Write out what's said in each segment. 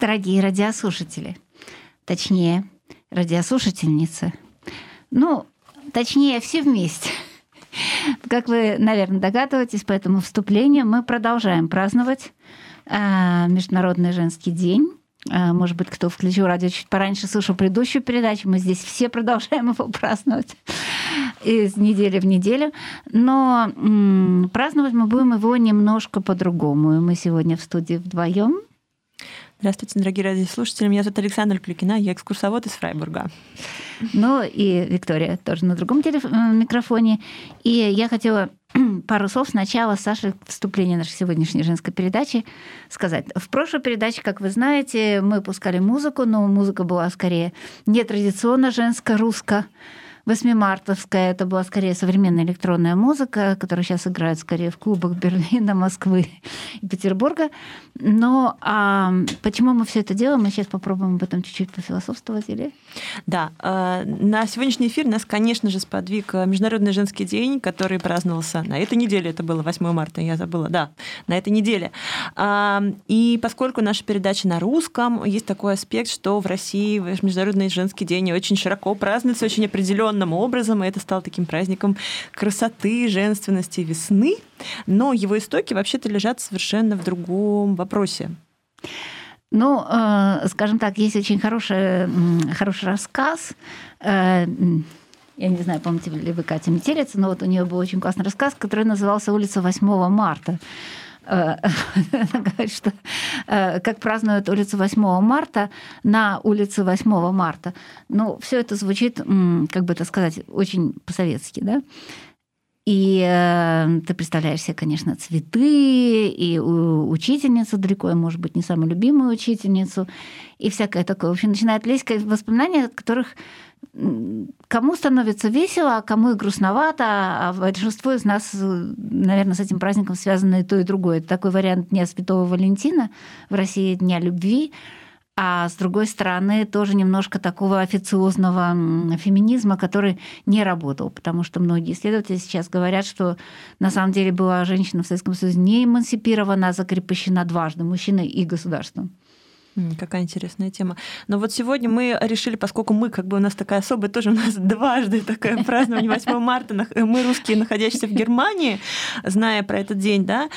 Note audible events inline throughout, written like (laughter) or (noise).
дорогие радиослушатели. Точнее, радиослушательницы. Ну, точнее, все вместе. (laughs) Как вы, наверное, догадываетесь по этому вступлению, мы продолжаем праздновать э, Международный женский день. Э, может быть, кто включил радио чуть пораньше, слышал предыдущую передачу. Мы здесь все продолжаем его праздновать из недели в неделю. Но м- праздновать мы будем его немножко по-другому. И мы сегодня в студии вдвоем. Здравствуйте, дорогие радиослушатели. Меня зовут Александра Клюкина, я экскурсовод из Фрайбурга. Ну и Виктория тоже на другом телеф- микрофоне. И я хотела (clears throat) пару слов сначала, Саша, вступление нашей сегодняшней женской передачи сказать. В прошлой передаче, как вы знаете, мы пускали музыку, но музыка была скорее нетрадиционно женско-русско, восьмимартовская. Это была скорее современная электронная музыка, которая сейчас играет скорее в клубах Берлина, Москвы и Петербурга. Но а почему мы все это делаем? Мы сейчас попробуем об этом чуть-чуть пофилософствовать, или? Да. э, На сегодняшний эфир нас, конечно же, сподвиг э, Международный женский день, который праздновался на этой неделе. Это было 8 марта, я забыла. Да, на этой неделе. А, И поскольку наша передача на русском, есть такой аспект, что в России Международный женский день очень широко празднуется, очень определенным образом, и это стало таким праздником красоты, женственности, весны. Но его истоки вообще-то лежат совершенно в другом вопросе. Ну, э, скажем так, есть очень хороший, хороший рассказ. Э, Я не знаю, помните ли вы Катя Метелица, но вот у нее был очень классный рассказ, который назывался «Улица 8 марта». Э, (laughs) говорит, что э, как празднуют улицу 8 марта на улице 8 марта. Ну, все это звучит, как бы это сказать, очень по-советски, да? И э, ты представляешь себе, конечно, цветы, и учительницу далеко, и, может быть, не самую любимую учительницу, и всякое такое. В общем, начинает лезть воспоминания, от которых кому становится весело, а кому и грустновато, а большинство из нас, наверное, с этим праздником связано и то, и другое. Это такой вариант Дня Святого Валентина в России, Дня любви, а с другой стороны тоже немножко такого официозного феминизма, который не работал, потому что многие исследователи сейчас говорят, что на самом деле была женщина в Советском Союзе не эмансипирована, а закрепощена дважды, мужчиной и государством. Какая интересная тема. Но вот сегодня мы решили, поскольку мы, как бы у нас такая особая, тоже у нас (laughs) дважды такое празднование 8 марта, нах- мы русские, находящиеся в Германии, зная про этот день, да,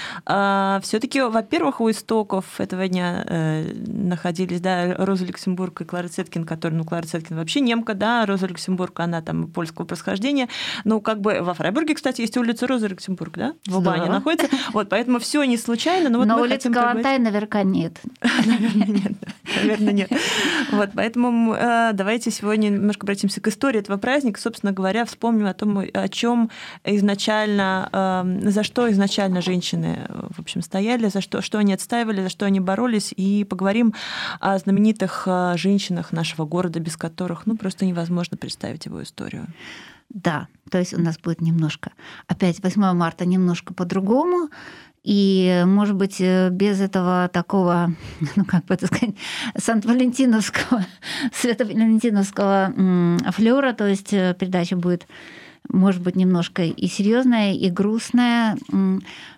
все таки во-первых, у истоков этого дня э, находились, да, Роза Люксембург и Клара Цеткин, которая, ну, Клара Цеткин вообще немка, да, Роза Люксембург, она там польского происхождения. Ну, как бы во Фрайбурге, кстати, есть улица Роза Люксембург, да, в Здорово. находится. Вот, поэтому все не случайно, но вот Но как бы- Калантай наверняка нет. (laughs) Наверное, нет. Наверное, нет. Вот, поэтому э, давайте сегодня немножко обратимся к истории этого праздника. Собственно говоря, вспомним о том, о чем изначально, э, за что изначально женщины, в общем, стояли, за что, что они отстаивали, за что они боролись, и поговорим о знаменитых э, женщинах нашего города, без которых, ну, просто невозможно представить его историю. Да, то есть у нас будет немножко, опять 8 марта немножко по-другому, и, может быть, э, без этого такого, (laughs) ну, как бы это сказать, Сант-Валентиновского, (laughs) Свято-Валентиновского флера, то есть э, передача будет может быть, немножко и серьезная, и грустная,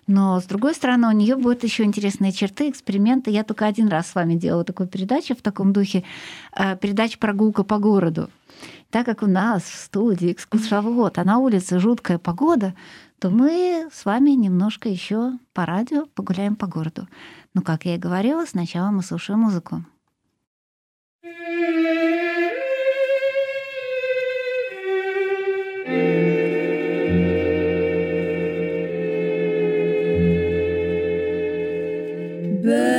но, с другой стороны, у нее будут еще интересные черты, эксперименты. Я только один раз с вами делала такую передачу в таком духе, э, передача «Прогулка по городу». Так как у нас в студии экскурсовод, а на улице жуткая погода, то мы с вами немножко еще по радио погуляем по городу. Но, как я и говорила, сначала мы слушаем музыку. Mein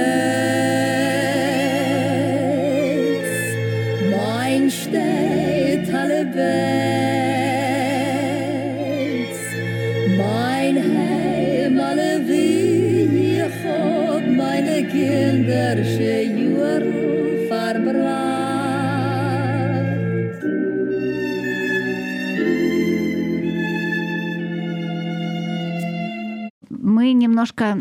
meine kindersche Jahre Мы немножко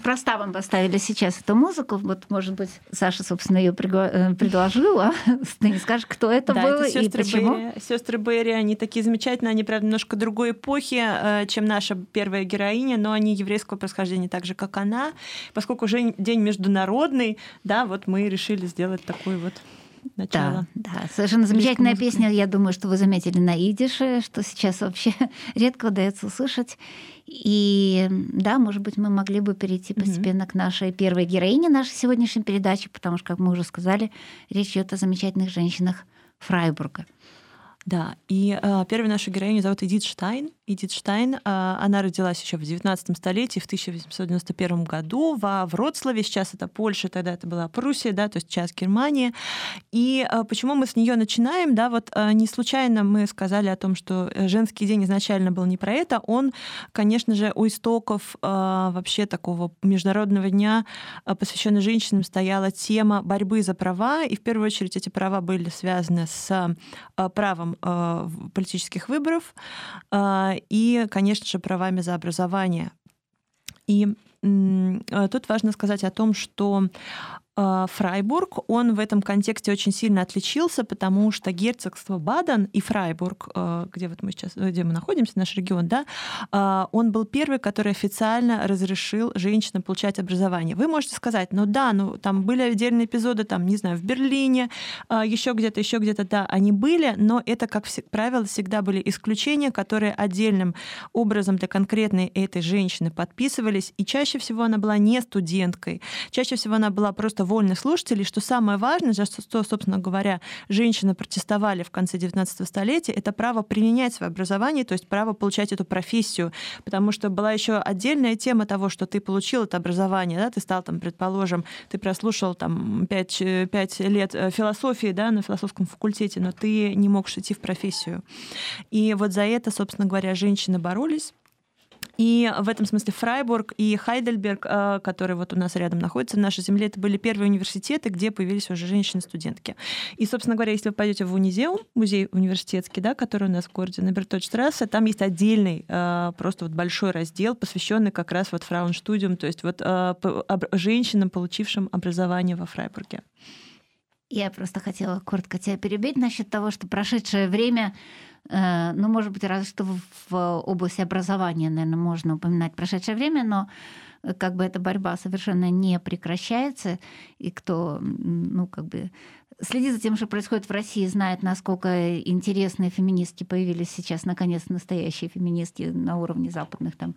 неспроста вам поставили сейчас эту музыку. Вот, может быть, Саша, собственно, ее э, предложила. (laughs) Ты не скажешь, кто это да, был это и почему? Берри. Сестры Берри, они такие замечательные, они, правда, немножко другой эпохи, э, чем наша первая героиня, но они еврейского происхождения так же, как она. Поскольку уже день международный, да, вот мы решили сделать такой вот начало. Да, да, совершенно замечательная песня. Я думаю, что вы заметили на идише, что сейчас вообще (laughs) редко удается услышать. И да, может быть, мы могли бы перейти постепенно mm-hmm. к нашей первой героине нашей сегодняшней передачи, потому что, как мы уже сказали, речь идет о замечательных женщинах Фрайбурга. Да, и э, первую нашу героиню зовут Эдит Штайн. Эдит Штайн, э, она родилась еще в 19 столетии, в 1891 году во Вроцлаве. Сейчас это Польша, тогда это была Пруссия, да, то есть сейчас Германия. И э, почему мы с нее начинаем? Да, вот э, не случайно мы сказали о том, что женский день изначально был не про это. Он, конечно же, у истоков э, вообще такого международного дня, э, посвященного женщинам, стояла тема борьбы за права. И в первую очередь эти права были связаны с э, правом правом э, политических выборов э, и, конечно же, правами за образование. И э, тут важно сказать о том, что а, Фрайбург, он в этом контексте очень сильно отличился, потому что герцогство Баден и Фрайбург, а, где вот мы сейчас, где мы находимся, наш регион, да, а, он был первый, который официально разрешил женщинам получать образование. Вы можете сказать, ну да, ну там были отдельные эпизоды, там, не знаю, в Берлине, еще где-то, еще где-то, да, они были, но это, как правило, всегда были исключения, которые отдельным образом для конкретной этой женщины подписывались, и чаще всего она была не студенткой, чаще всего она была просто вольных слушателей, что самое важное, за что, собственно говоря, женщины протестовали в конце 19 столетия, это право применять свое образование, то есть право получать эту профессию, потому что была еще отдельная тема того, что ты получил это образование, да, ты стал там, предположим, ты прослушал там 5, 5 лет э, философии, да, на философском факультете, но ты не мог идти в профессию. И вот за это, собственно говоря, женщины боролись. И в этом смысле Фрайбург и Хайдельберг, э, которые вот у нас рядом находятся в нашей земле, это были первые университеты, где появились уже женщины-студентки. И, собственно говоря, если вы пойдете в Унизеум, музей университетский, да, который у нас в городе на Бертольдштрассе, там есть отдельный э, просто вот большой раздел, посвященный как раз вот фраунштудиум, то есть вот э, женщинам, получившим образование во Фрайбурге. Я просто хотела коротко тебя перебить насчет того, что прошедшее время, ну, может быть, разве что в области образования, наверное, можно упоминать прошедшее время, но э, как бы эта борьба совершенно не прекращается, и кто, ну, как бы следит за тем, что происходит в России, знает, насколько интересные феминистки появились сейчас, наконец, настоящие феминистки на уровне западных, там,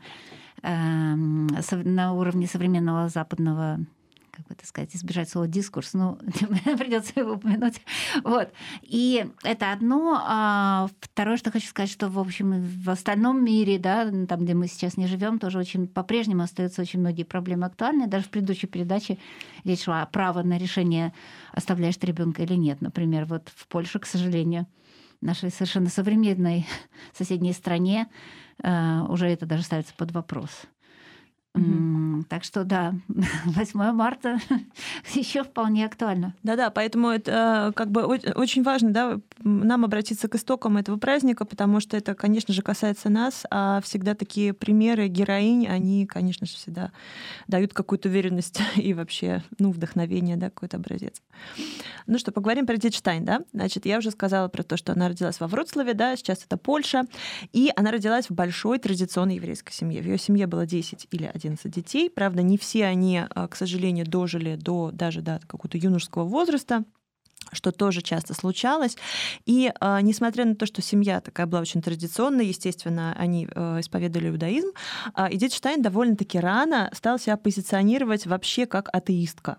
эм, на уровне современного западного как бы это сказать, избежать слова дискурс, но (laughs) придется его упомянуть. Вот. И это одно. А второе, что хочу сказать, что, в общем, в остальном мире, да, там, где мы сейчас не живем, тоже очень по-прежнему остаются очень многие проблемы актуальны. Даже в предыдущей передаче речь шла о право на решение, оставляешь ты ребенка или нет. Например, вот в Польше, к сожалению, нашей совершенно современной (laughs) соседней стране а, уже это даже ставится под вопрос. Mm-hmm. Так что да, (laughs) 8 марта (laughs) еще вполне актуально. Да-да, поэтому это э, как бы очень важно, да, нам обратиться к истокам этого праздника, потому что это, конечно же, касается нас, а всегда такие примеры героинь, они, конечно же, всегда дают какую-то уверенность (laughs) и вообще, ну, вдохновение, да, какой-то образец. Ну что, поговорим про Дитштайн, да? Значит, я уже сказала про то, что она родилась во Вроцлаве, да, сейчас это Польша, и она родилась в большой традиционной еврейской семье. В ее семье было 10 или 11 11 детей. Правда, не все они, а, к сожалению, дожили до даже до какого-то юношеского возраста что тоже часто случалось. И э, несмотря на то, что семья такая была очень традиционная, естественно, они э, исповедовали иудаизм, э, Эдит Штайн довольно-таки рано стал себя позиционировать вообще как атеистка.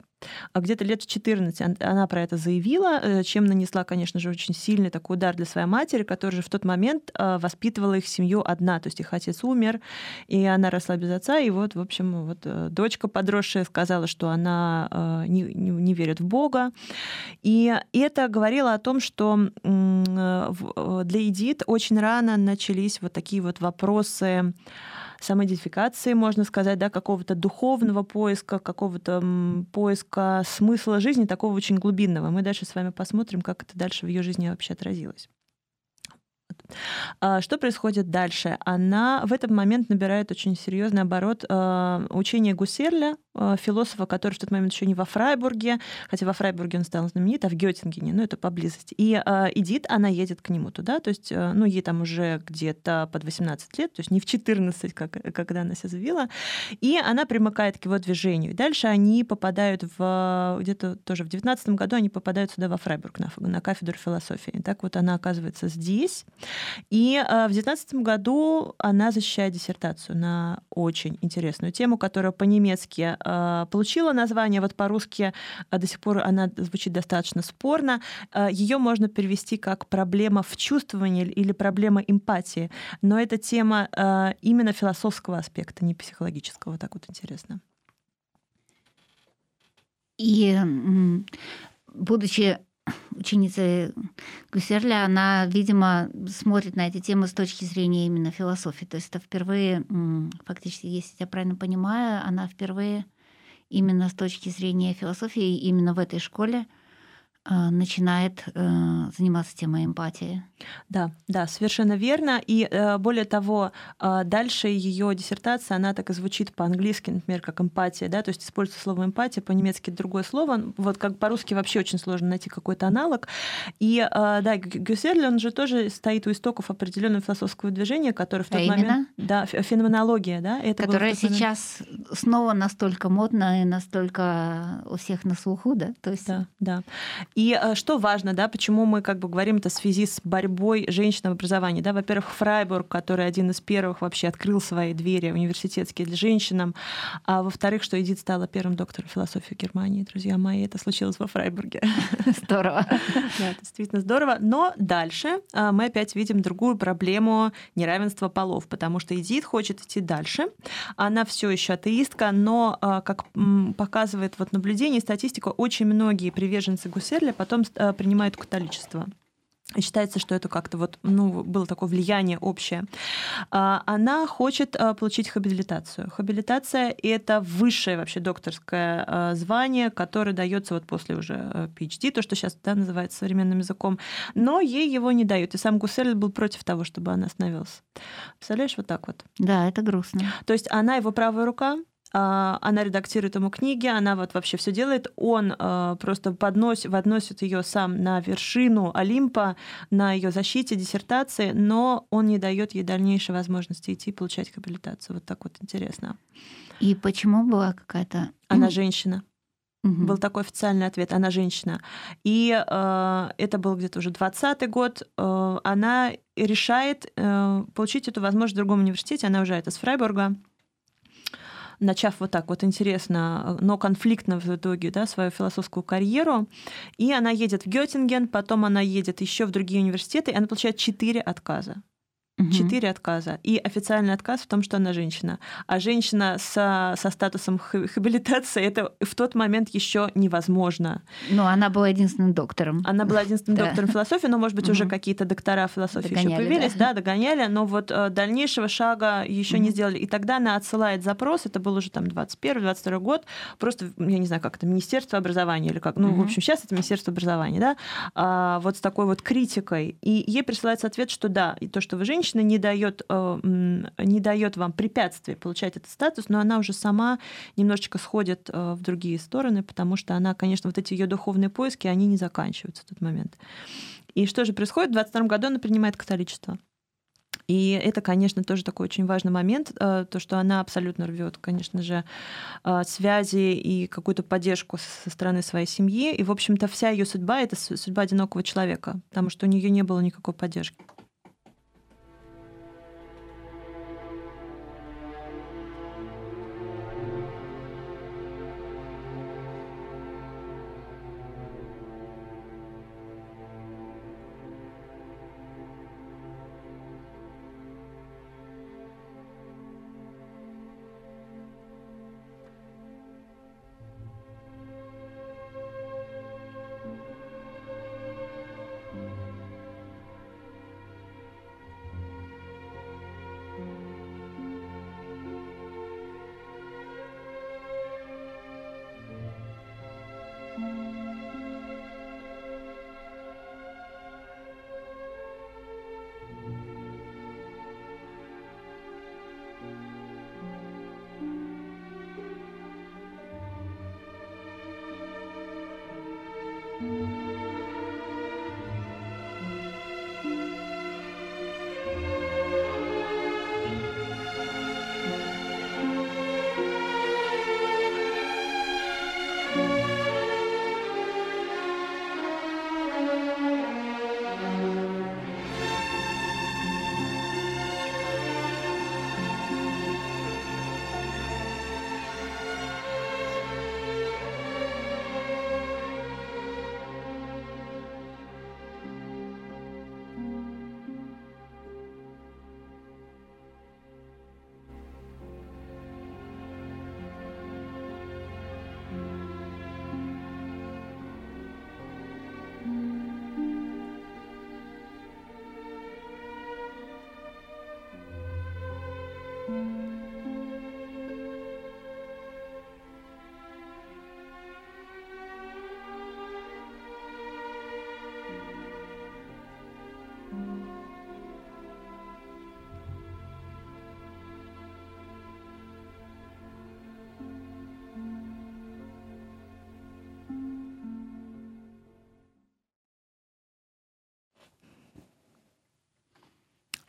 А где-то лет в 14 она про это заявила, э, чем нанесла, конечно же, очень сильный такой удар для своей матери, которая же в тот момент э, воспитывала их семью одна, то есть их отец умер, и она росла без отца, и вот, в общем, вот э, дочка подросшая сказала, что она не, не, не верит в Бога, и это говорило о том, что для Эдит очень рано начались вот такие вот вопросы, самоидентификации, можно сказать, да, какого-то духовного поиска, какого-то поиска смысла жизни, такого очень глубинного. Мы дальше с вами посмотрим, как это дальше в ее жизни вообще отразилось. А, что происходит дальше? Она в этот момент набирает очень серьезный оборот а, учения Гуссерля, а, философа, который в тот момент еще не во Фрайбурге, хотя во Фрайбурге он стал знаменит, а в Геттингене, ну это поблизости. И Эдит, она едет к нему туда, то есть, ну ей там уже где-то под 18 лет, то есть не в 14, как, когда она себя заявила, и она примыкает к его движению. Дальше они попадают в, где-то тоже в 19 году они попадают сюда во Фрайбург, на, на кафедру философии. И так вот она оказывается здесь, и э, в 2019 году она защищает диссертацию на очень интересную тему, которая по-немецки э, получила название, вот по-русски э, до сих пор она звучит достаточно спорно. Ее можно перевести как проблема в чувствовании или проблема эмпатии, но это тема именно философского аспекта, не психологического, так вот интересно. И будучи ученица Гусерля, она, видимо, смотрит на эти темы с точки зрения именно философии. То есть это впервые, фактически, если я правильно понимаю, она впервые именно с точки зрения философии, именно в этой школе начинает э, заниматься темой эмпатии. Да, да, совершенно верно. И э, более того, э, дальше ее диссертация, она так и звучит по-английски, например, как эмпатия, да, то есть используется слово эмпатия, по-немецки другое слово. Вот как по-русски вообще очень сложно найти какой-то аналог. И да, Гюссерль, он же тоже стоит у истоков определенного философского движения, которое в тот а момент... Именно? Да, феноменология, да. Это Которая сейчас. Снова настолько модна и настолько у всех на слуху, да? То есть... Да, да. И э, что важно, да, почему мы как бы говорим это в связи с борьбой женщин в образовании, да, во-первых, Фрайбург, который один из первых вообще открыл свои двери университетские для женщин, а во-вторых, что Эдит стала первым доктором философии Германии, друзья мои, это случилось во Фрайбурге. (laughs) Здорово. (laughs) Да, это действительно здорово. Но дальше э, мы опять видим другую проблему неравенства полов, потому что Эдит хочет идти дальше. Она все еще атеистка, но, э, как показывает вот наблюдение и статистика, очень многие приверженцы Гусселя Шерли потом э, принимают католичество. Считается, что это как-то вот, ну, было такое влияние общее. А, она хочет э, получить хабилитацию. Хабилитация – это высшее вообще докторское э, звание, которое дается вот после уже PhD, то, что сейчас да, называется современным языком, но ей его не дают. И сам Гуссель был против того, чтобы она остановилась. Представляешь, вот так вот. Да, это грустно. То есть она его правая рука, она редактирует ему книги, она вот вообще все делает, он а, просто подносит, подносит ее сам на вершину Олимпа, на ее защите диссертации, но он не дает ей дальнейшей возможности идти получать хабилитацию. Вот так вот интересно. И почему была какая-то... Она женщина. Угу. Был такой официальный ответ, она женщина. И э, это был где-то уже 20 год. Э, она решает э, получить эту возможность в другом университете. Она уезжает из Фрайбурга начав вот так вот интересно, но конфликтно в итоге, да, свою философскую карьеру. И она едет в Геттинген, потом она едет еще в другие университеты, и она получает четыре отказа. Четыре отказа. И официальный отказ в том, что она женщина. А женщина со, со статусом хабилитации это в тот момент еще невозможно. Но она была единственным доктором. Она была единственным (laughs) да. доктором философии, но, может быть, уже какие-то доктора философии догоняли, еще появились, да. да, догоняли, но вот э, дальнейшего шага еще не сделали. И тогда она отсылает запрос, это был уже там 21-22 год, просто, я не знаю, как это, Министерство образования или как, ну, в общем, сейчас это Министерство образования, да, а, вот с такой вот критикой. И ей присылается ответ, что да, и то, что вы женщина, женщина не дает, э, не дает вам препятствий получать этот статус, но она уже сама немножечко сходит э, в другие стороны, потому что она, конечно, вот эти ее духовные поиски, они не заканчиваются в тот момент. И что же происходит? В 22 году она принимает католичество. И это, конечно, тоже такой очень важный момент, э, то, что она абсолютно рвет, конечно же, связи и какую-то поддержку со стороны своей семьи. И, в общем-то, вся ее судьба это судьба одинокого человека, потому что у нее не было никакой поддержки.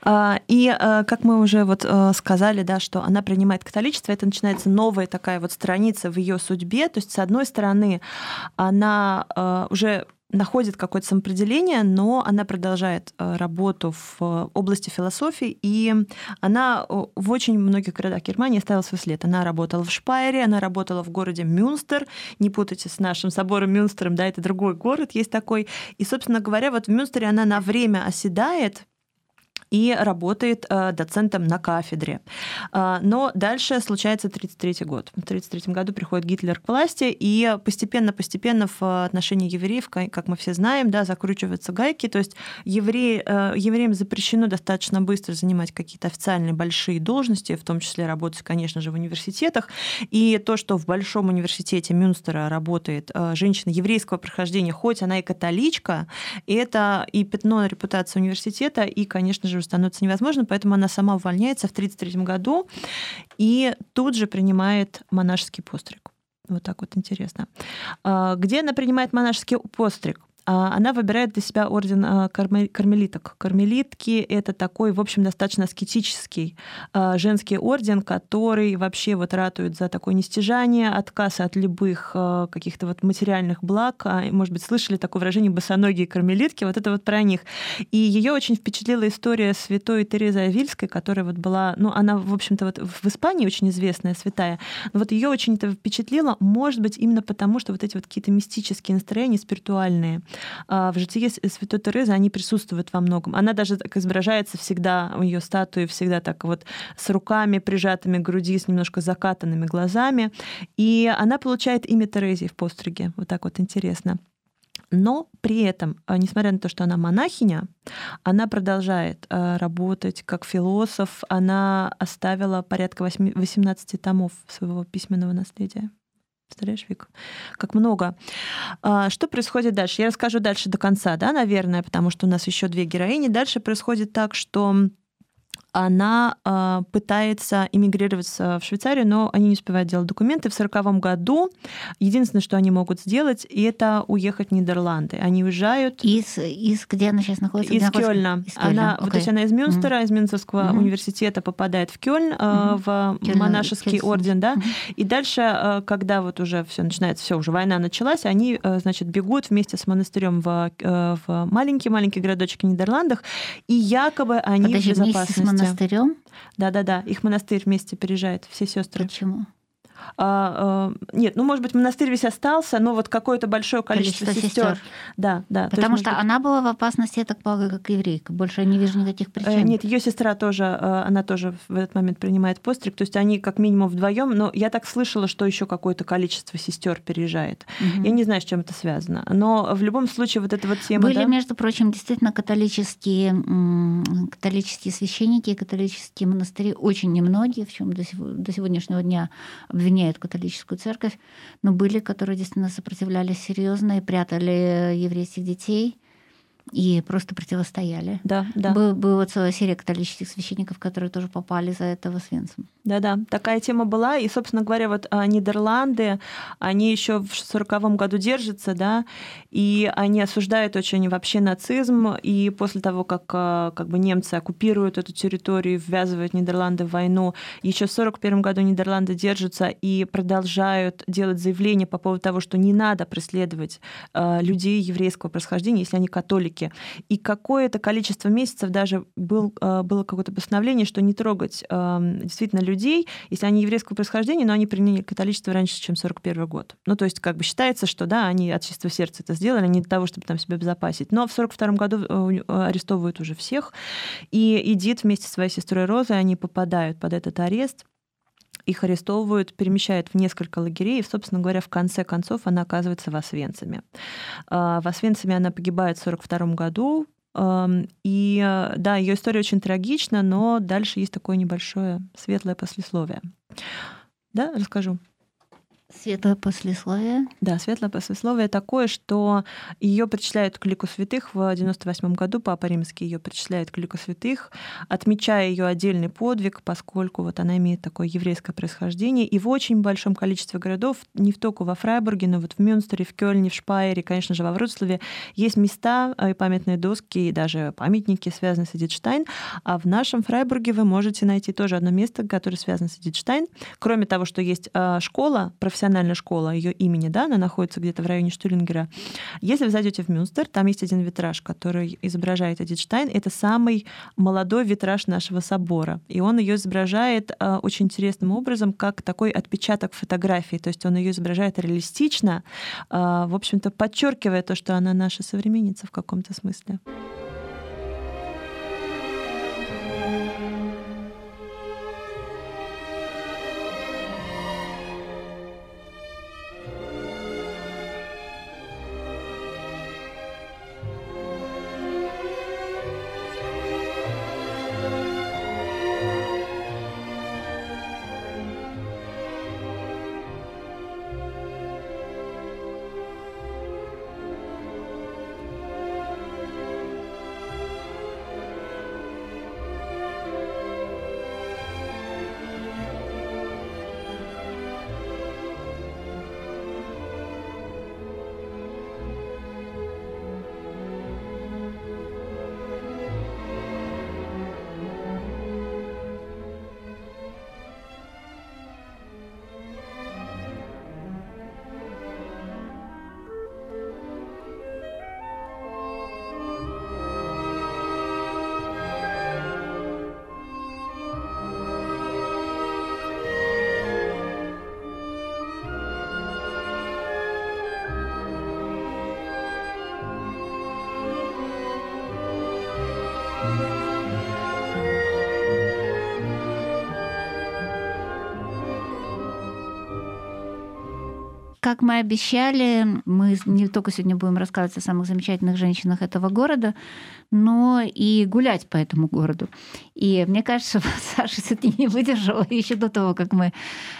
и а, как мы уже вот а, сказали, да, что она принимает католичество, это начинается новая такая вот страница в ее судьбе. То есть, с одной стороны, она уже находит какое-то самоопределение, но она продолжает работу в области философии, и она в очень многих городах Германии оставила свой след. Она работала в Шпайере, она работала в городе Мюнстер, не путайте с нашим собором Мюнстером, да, это другой город есть такой. И, собственно говоря, вот в Мюнстере она на время оседает, и работает э, доцентом на кафедре. Э, но дальше случается 1933 год. В 1933 году приходит Гитлер к власти, и постепенно-постепенно в отношении евреев, как мы все знаем, да, закручиваются гайки, то есть евреи, э, евреям запрещено достаточно быстро занимать какие-то официальные большие должности, в том числе работать, конечно же, в университетах. И то, что в Большом университете Мюнстера работает женщина еврейского прохождения, хоть она и католичка, это и пятно на репутации университета, и, конечно же, становится невозможно, поэтому она сама увольняется в 1933 году и тут же принимает монашеский постриг. Вот так вот интересно. А, где она принимает монашеский постриг? А, она выбирает для себя орден а, кармелиток. Кармелитки — это такой, в общем, достаточно аскетический а, женский орден, который вообще вот ратует за такое нестяжание, отказ от любых каких-то вот материальных благ. Может быть, слышали такое выражение «босоногие кармелитки», вот это вот про них. И ее очень впечатлила история святой Терезы Авильской, которая вот была, ну, она, в общем-то, вот в Испании очень известная святая, но вот ее очень это впечатлило, может быть, именно потому, что вот эти вот какие-то мистические настроения, спиритуальные, в житии Святой Терезы они присутствуют во многом. Она даже так изображается всегда, у ее статуи всегда так вот с руками прижатыми к груди, с немножко закатанными глазами. И она получает имя Терезии в постриге. Вот так вот интересно. Но при этом, а, несмотря на то, что она монахиня, она продолжает а, работать как философ. Она оставила порядка 18 томов своего письменного наследия. Представляешь, Вик, как много. А, что происходит дальше? Я расскажу дальше до конца, да, наверное, потому что у нас еще две героини. Дальше происходит так, что она э, пытается эмигрировать в Швейцарию, но они не успевают делать документы. В 1940 году единственное, что они могут сделать, это уехать в Нидерланды. Они уезжают... Из, из где она сейчас находится? Из Кёльна. Из Кёльна. Она, okay. вот, то есть она из Мюнстера, mm-hmm. из Мюнстерского mm-hmm. университета попадает в Кёльн, э, mm-hmm. в Кёльн, монашеский Кёльн. орден, да. Mm-hmm. И дальше, э, когда вот уже все начинается, все уже война началась, они, значит, бегут вместе с монастырем в, в маленький-маленький городочек в Нидерландах, и якобы они Подожди, в безопасности монастырем? Да-да-да, их монастырь вместе переезжает, все сестры. Почему? А, а, нет, ну, может быть, монастырь весь остался, но вот какое-то большое количество, количество сестер. Да, да. Потому есть, что быть... она была в опасности, я так полагаю, как еврейка. Больше я не вижу никаких э, причин. Нет, ее сестра тоже, э, она тоже в этот момент принимает постриг. То есть они как минимум вдвоем, но я так слышала, что еще какое-то количество сестер переезжает. Угу. Я не знаю, с чем это связано. Но в любом случае вот эта вот тема. Были, да? между прочим, действительно католические, католические священники и католические монастыри очень немногие, в чем до сегодняшнего дня обвиняют католическую церковь, но были, которые действительно сопротивлялись серьезно и прятали еврейских детей и просто противостояли. Да, да. Был, была целая серия католических священников, которые тоже попали за это в Освенцим. Да-да, такая тема была. И, собственно говоря, вот а, Нидерланды, они еще в 1940 году держатся, да, и они осуждают очень вообще нацизм. И после того, как а, как бы немцы оккупируют эту территорию, ввязывают Нидерланды в войну, еще в 1941 году Нидерланды держатся и продолжают делать заявления по поводу того, что не надо преследовать а, людей еврейского происхождения, если они католики. И какое-то количество месяцев даже был, было какое-то постановление, что не трогать действительно людей людей, если они еврейского происхождения, но они приняли католичество раньше, чем 41 год. Ну, то есть как бы считается, что да, они от чистого сердца это сделали, не для того, чтобы там себя безопасить. Но в 42 году э, арестовывают уже всех, и Эдит вместе со своей сестрой Розой, они попадают под этот арест, их арестовывают, перемещают в несколько лагерей, и, собственно говоря, в конце концов она оказывается в Освенциме. А, в Освенциме она погибает в 1942 году, и э, да, ее история очень трагична, но дальше есть такое небольшое светлое послесловие. Да, расскажу. Светлое послесловие. Да, светлое послесловие такое, что ее причисляют к лику святых в 98 году, Папа Римский ее причисляет к лику святых, отмечая ее отдельный подвиг, поскольку вот она имеет такое еврейское происхождение. И в очень большом количестве городов, не только во Фрайбурге, но вот в Мюнстере, в Кёльне, в Шпайере, конечно же, во Вроцлаве, есть места и памятные доски, и даже памятники, связанные с Эдит Штайн. А в нашем Фрайбурге вы можете найти тоже одно место, которое связано с Эдит Штайн. Кроме того, что есть а, школа профессиональная профессиональная школа ее имени, да, она находится где-то в районе Штюлингера. Если вы зайдете в Мюнстер, там есть один витраж, который изображает Эдит Штайн. Это самый молодой витраж нашего собора. И он ее изображает э, очень интересным образом, как такой отпечаток фотографии. То есть он ее изображает реалистично, э, в общем-то, подчеркивая то, что она наша современница в каком-то смысле. Как мы обещали, мы не только сегодня будем рассказывать о самых замечательных женщинах этого города, но и гулять по этому городу. И мне кажется, (laughs) Саша все-таки не выдержала еще до того, как мы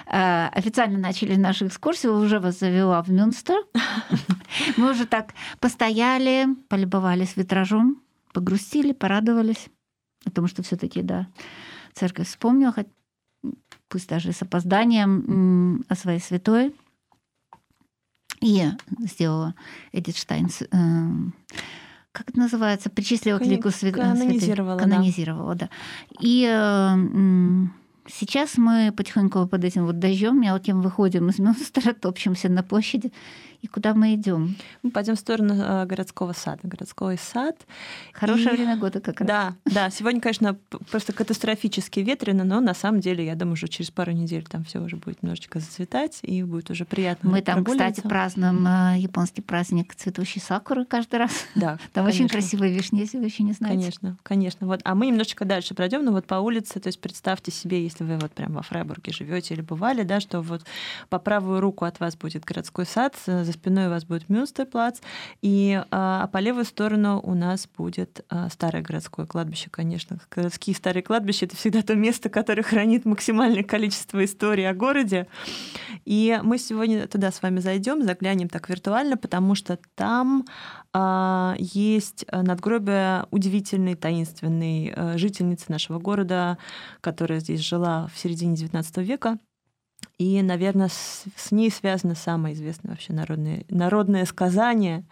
э, официально начали нашу экскурсию, уже вас завела в Мюнстер. (laughs) Мы уже так постояли, полюбовались витражом, погрустили, порадовались. Потому что все-таки, да, церковь вспомнила, пусть даже с опозданием, о своей святой и сделала Эдит Штайн как это называется, причислила к лику святых. Канонизировала, Канонизировала, да. да. И сейчас мы потихоньку под этим вот дождем, мелким выходим из Мюнстера, топчемся на площади и куда мы идем? Мы пойдем в сторону э, городского сада. Городской сад. Хорошее и... время года как раз. Да, да. Сегодня, конечно, просто катастрофически ветрено, но на самом деле, я думаю, уже через пару недель там все уже будет немножечко зацветать, и будет уже приятно Мы там, кстати, празднуем э, японский праздник цветущей сакуры каждый раз. (laughs) Да, Там конечно. очень красивые вишни, если вы еще не знаете. Конечно, конечно. Вот. А мы немножечко дальше пройдем, но вот по улице, то есть представьте себе, если вы вот прямо во Фрайбурге живете или бывали, да, что вот по правую руку от вас будет городской сад, за спиной у вас будет Мюнстерплац, и а, а по левую сторону у нас будет а, старое городское кладбище, конечно. Городские старые кладбища — это всегда то место, которое хранит максимальное количество истории о городе. И мы сегодня туда с вами зайдем, заглянем так виртуально, потому что там а, есть надгробие удивительной, таинственной а, жительницы нашего города, которая здесь жила в середине XIX века. И, наверное, с, с ней связано самое известное вообще народное, народное сказание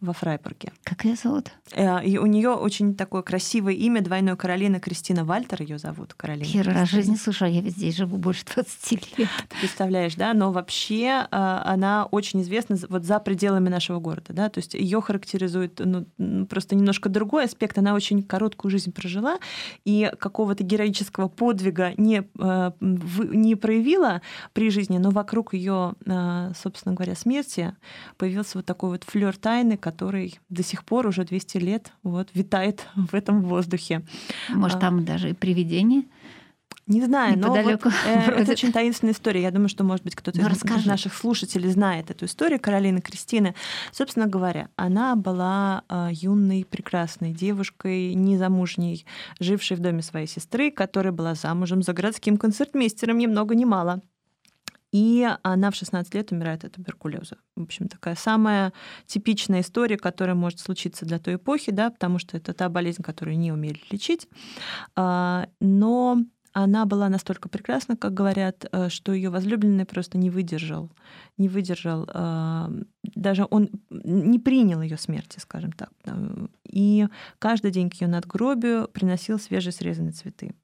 во Фрайбурге. Как ее зовут? Э, и у нее очень такое красивое имя, двойной Каролина Кристина Вальтер ее зовут. Каролина. Первый раз в жизни слушаю, я ведь здесь живу больше 20 лет. Ты представляешь, да? Но вообще э, она очень известна вот за пределами нашего города, да? То есть ее характеризует ну, просто немножко другой аспект. Она очень короткую жизнь прожила и какого-то героического подвига не, э, не проявила при жизни, но вокруг ее, собственно говоря, смерти появился вот такой вот флер тайны, который до сих пор уже 200 лет вот, витает в этом воздухе. Может, а. там даже и привидение? Не знаю, но вот, э, (laughs) это очень таинственная история. Я думаю, что, может быть, кто-то ну, из расскажи. наших слушателей знает эту историю Каролины Кристины. Собственно говоря, она была э, юной, прекрасной девушкой, незамужней, жившей в доме своей сестры, которая была замужем за городским концертмейстером ни много ни мало. И она в 16 лет умирает от туберкулеза. В общем, такая самая типичная история, которая может случиться для той эпохи, да, потому что это та болезнь, которую не умели лечить. А, но она была настолько прекрасна, как говорят, э, что ее возлюбленный просто не выдержал, не выдержал, э, даже он не принял ее смерти, скажем так. И каждый день к ее надгробию приносил свежесрезанные цветы.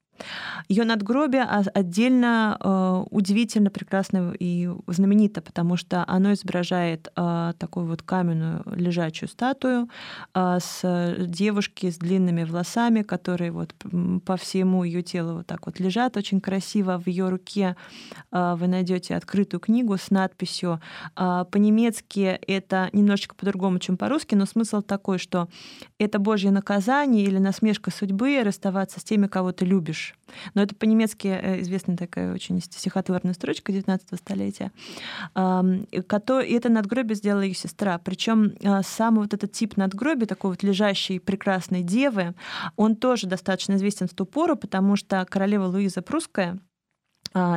Ее надгробие отдельно э, удивительно прекрасно и знаменито, потому что оно изображает э, такую вот каменную лежачую статую э, с девушки с длинными волосами, которые вот по всему ее телу вот так вот лежат очень красиво. В ее руке вы найдете открытую книгу с надписью по-немецки это немножечко по-другому, чем по-русски, но смысл такой, что это Божье наказание или насмешка судьбы расставаться с теми, кого ты любишь любишь. Но это по-немецки э, известная такая очень стихотворная строчка 19 столетия. И это надгробие сделала ее сестра. Причем а, сам вот этот тип надгробия, такой вот лежащей прекрасной девы, он тоже достаточно известен в ту пору, потому что королева Луиза Прусская,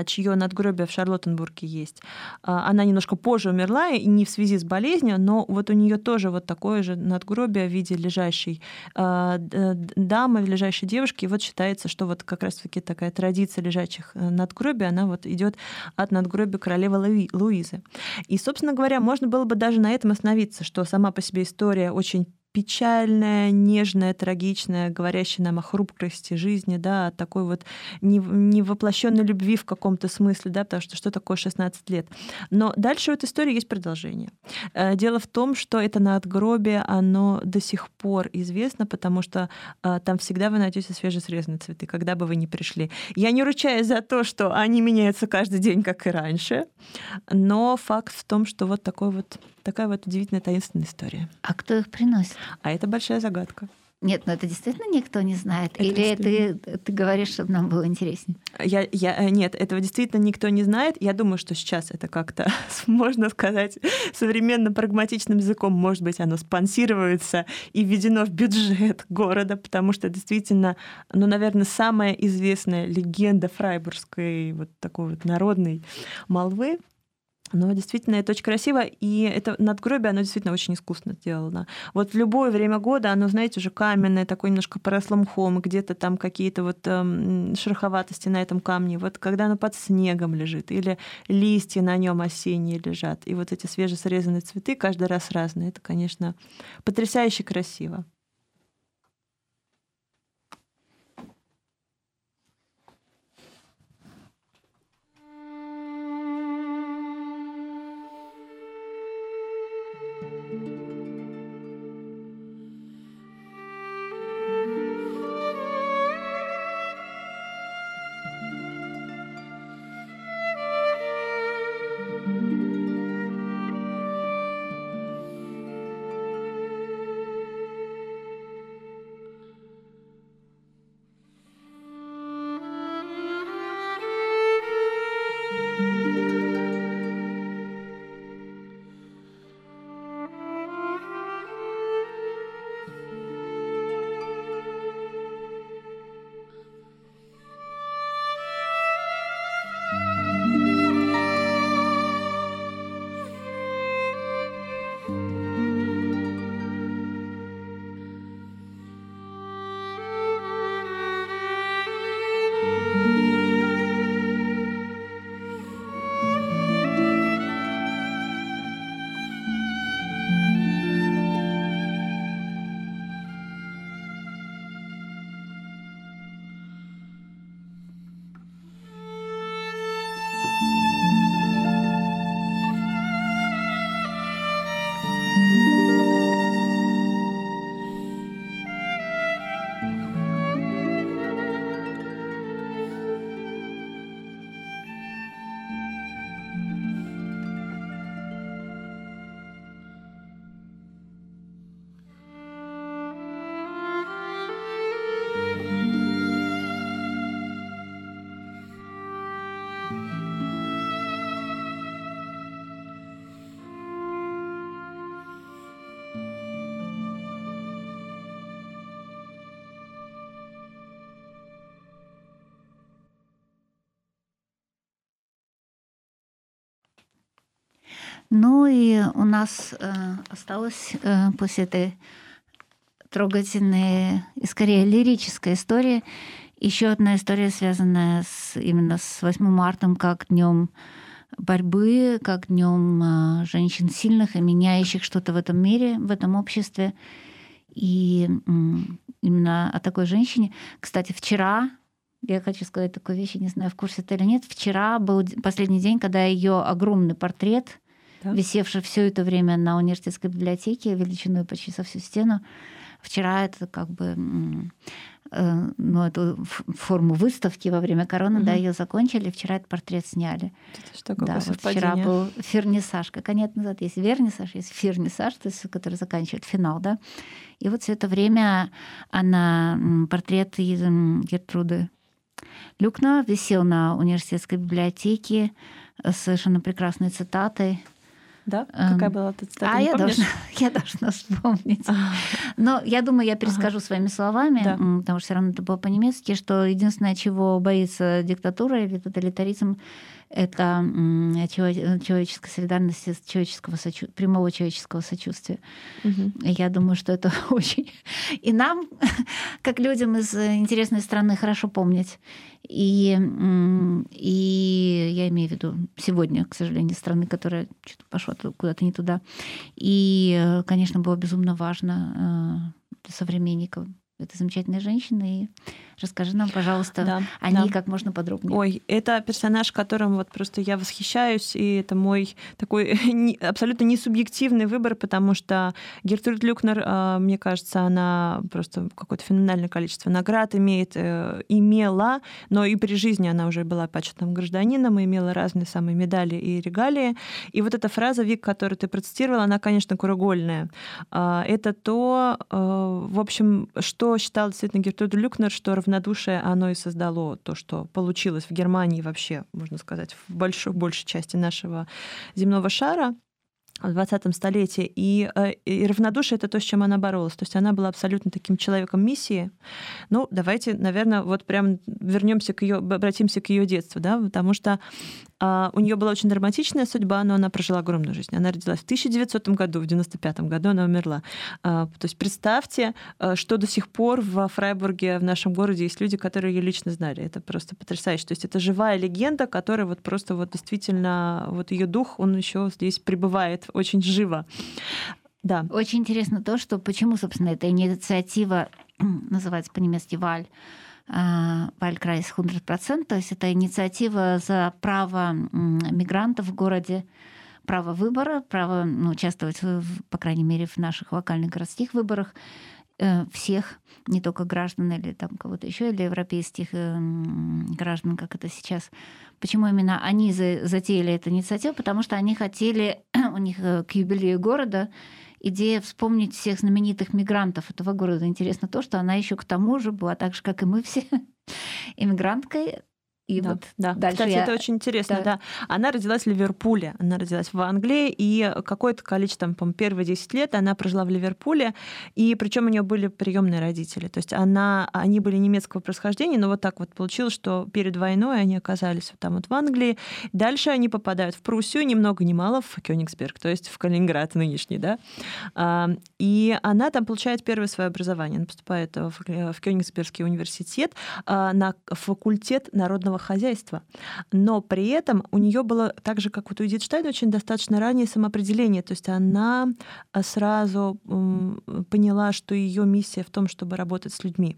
чье надгробие в Шарлоттенбурге есть. А, она немножко позже умерла, и не в связи с болезнью, но вот у нее тоже вот такое же надгробие в виде лежащей а, дамы, лежащей девушки. И вот считается, что вот как раз-таки такая традиция лежачих э, надгробий, она вот идет от надгробия королевы Луизы. И, собственно говоря, можно было бы даже на этом остановиться, что сама по себе история очень печальная, нежная, трагичная, говорящая нам о хрупкости жизни, да, о такой вот невоплощенной любви в каком-то смысле, да, потому что что такое 16 лет. Но дальше у этой истории есть продолжение. Э, дело в том, что это надгробие, оно до сих пор известно, потому что э, там всегда вы найдете свежесрезанные цветы, когда бы вы ни пришли. Я не ручаюсь за то, что они меняются каждый день, как и раньше, но факт в том, что вот такой вот такая вот удивительная таинственная история. А кто их приносит? А это большая загадка. Нет, но это действительно никто не знает. Это Или ты, ты говоришь, чтобы нам было интереснее? Я, я, э, нет, этого действительно никто не знает. Я думаю, что сейчас это как-то, (laughs) можно сказать, современно прагматичным языком, может быть, оно спонсируется и введено в бюджет (laughs) города, потому что действительно, ну, наверное, самая известная легенда фрайбургской вот такой вот народной молвы но действительно это очень красиво, и это надгробие, оно действительно очень искусно сделано. Вот в любое время года оно, знаете, уже каменное, такое немножко поросло мхом, где-то там какие-то вот эм, шероховатости на этом камне. Вот когда оно под снегом лежит, или листья на нем осенние лежат, и вот эти свежесрезанные цветы каждый раз разные, это, конечно, потрясающе красиво. Ну и у нас э, осталось э, после этой трогательной и скорее лирической истории еще одна история, связанная с, именно с 8 марта, как днем борьбы, как днем э, женщин сильных и меняющих что-то в этом мире, в этом обществе. И именно о такой женщине. Кстати, вчера я хочу сказать такую вещь, не знаю, в курсе это или нет. Вчера был последний день, когда ее огромный портрет, да? висевший все это время на университетской библиотеке, величиной почти со всю стену, вчера это как бы э, ну, эту форму выставки во время короны, угу. да, ее закончили, вчера этот портрет сняли. Это что, да, вот вчера был фернисаж. Как они это называют? Есть вернисаж, есть фернисаж, то есть, который заканчивает финал, да. И вот все это время она портрет Гертруды Люкна висел на университетской библиотеке с совершенно прекрасной цитатой. Да? Какая эм, была эта цитата? А я должна, (laughs) я должна вспомнить. Но я думаю, я перескажу ага. своими словами, да. потому что все равно это было по-немецки, что единственное, чего боится диктатура или тоталитаризм, это человеческая солидарность, человеческого сочу... прямого человеческого сочувствия. Угу. Я думаю, что это (laughs) очень... И нам, (laughs) как людям из интересной страны, хорошо помнить. И, и я имею в виду сегодня, к сожалению, страны, которая что-то пошла куда-то не туда. И, конечно, было безумно важно э, для современников этой замечательной женщины. И Расскажи нам, пожалуйста, да, о ней как можно подробнее. Ой, это персонаж, которым вот просто я восхищаюсь, и это мой такой (laughs) абсолютно не субъективный выбор, потому что Гертруд Люкнер, а, мне кажется, она просто какое-то феноменальное количество наград имеет, э, имела, но и при жизни она уже была почетным гражданином и имела разные самые медали и регалии. И вот эта фраза, Вик, которую ты процитировала, она, конечно, кругольная. А, это то, э, в общем, что считал действительно Гертруда Люкнер, что равнодушие, оно и создало то, что получилось в Германии вообще, можно сказать, в большой, большей части нашего земного шара в 20 столетии. И, э, и равнодушие — это то, с чем она боролась. То есть она была абсолютно таким человеком миссии. Ну, давайте, наверное, вот прям вернемся к ее, обратимся к ее детству, да, потому что у нее была очень драматичная судьба, но она прожила огромную жизнь. Она родилась в 1900 году, в 95 году она умерла. А, то есть представьте, а, что до сих пор в Фрайбурге, в нашем городе, есть люди, которые ее лично знали. Это просто потрясающе. То есть это живая легенда, которая вот просто вот действительно, вот ее дух, он еще здесь пребывает очень живо. Да. Очень интересно то, что почему, собственно, эта инициатива (clears throat) называется по-немецки «Wahl», Wahlkreis 100%, то есть это инициатива за право мигрантов в городе, право выбора, право ну, участвовать, в, по крайней мере, в наших локальных городских выборах э, всех, не только граждан или там кого-то еще, или европейских э, граждан, как это сейчас. Почему именно они затеяли эту инициативу? Потому что они хотели, (clears throat) у них э, к юбилею города идея вспомнить всех знаменитых мигрантов этого города. Интересно то, что она еще к тому же была так же, как и мы все, (laughs) иммигранткой, и да, вот да. дальше Кстати, я... это очень интересно, да. да. Она родилась в Ливерпуле, она родилась в Англии, и какое-то количество, там, первые 10 лет она прожила в Ливерпуле, и причем у нее были приемные родители. То есть она, они были немецкого происхождения, но вот так вот получилось, что перед войной они оказались вот там вот в Англии. Дальше они попадают в Пруссию, ни много ни мало, в Кёнигсберг, то есть в Калининград нынешний, да. А, и она там получает первое свое образование. Она поступает в Кёнигсбергский университет а, на факультет народного сельского хозяйства. Но при этом у нее было, так же, как вот у Эдит Штайн, очень достаточно раннее самоопределение. То есть она а, сразу поняла, что ее миссия в том, чтобы работать с людьми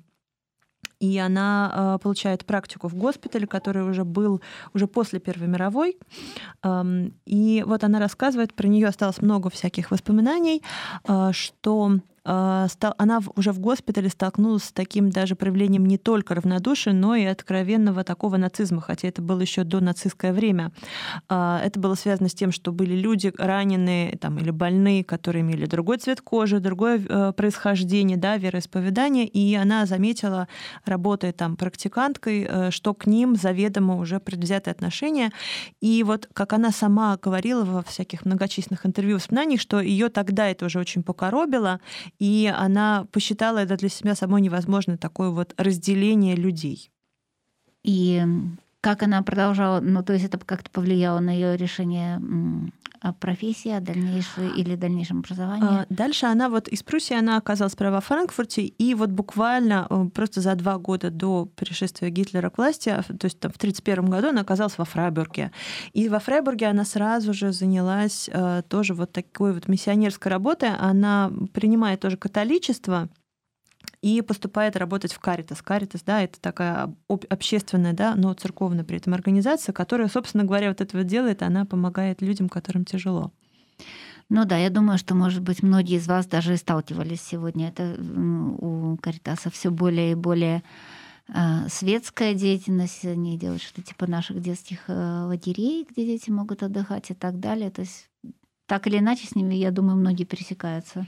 и она э, получает практику в госпитале, который уже был уже после Первой мировой. Эм, и вот она рассказывает, про нее осталось много всяких воспоминаний, э, что она уже в госпитале столкнулась с таким даже проявлением не только равнодушия, но и откровенного такого нацизма, хотя это было еще до нацистское время. А, это было связано с тем, что были люди раненые там, или больные, которые имели другой цвет кожи, другое э, происхождение, да, вероисповедание, и она заметила, работая там практиканткой, э, что к ним заведомо уже предвзятое отношение. И вот как она сама говорила во всяких многочисленных интервью, воспоминаниях, что ее тогда это уже очень покоробило, и она посчитала это для себя самой невозможно такое вот разделение людей. И как она продолжала, ну, то есть это как-то повлияло на ее решение о профессии, о дальнейшем или дальнейшем образовании? А, дальше она вот из Пруссии, она оказалась права во Франкфурте, и вот буквально э, просто за два года до пришествия Гитлера к власти, а, то есть там, в 1931 году она оказалась во Фрайбурге. И во Фрайбурге она сразу же занялась э, тоже вот такой вот миссионерской работой. Она принимает тоже католичество, и поступает работать в Каритас. Каритас, да, это такая общественная, да, но церковная при этом организация, которая, собственно говоря, вот это вот делает, она помогает людям, которым тяжело. Ну да, я думаю, что, может быть, многие из вас даже сталкивались сегодня. Это у Каритаса все более и более а, светская деятельность, они делают что-то типа наших детских э, лагерей, где дети могут отдыхать и так далее. То есть так или иначе с ними, я думаю, многие пересекаются.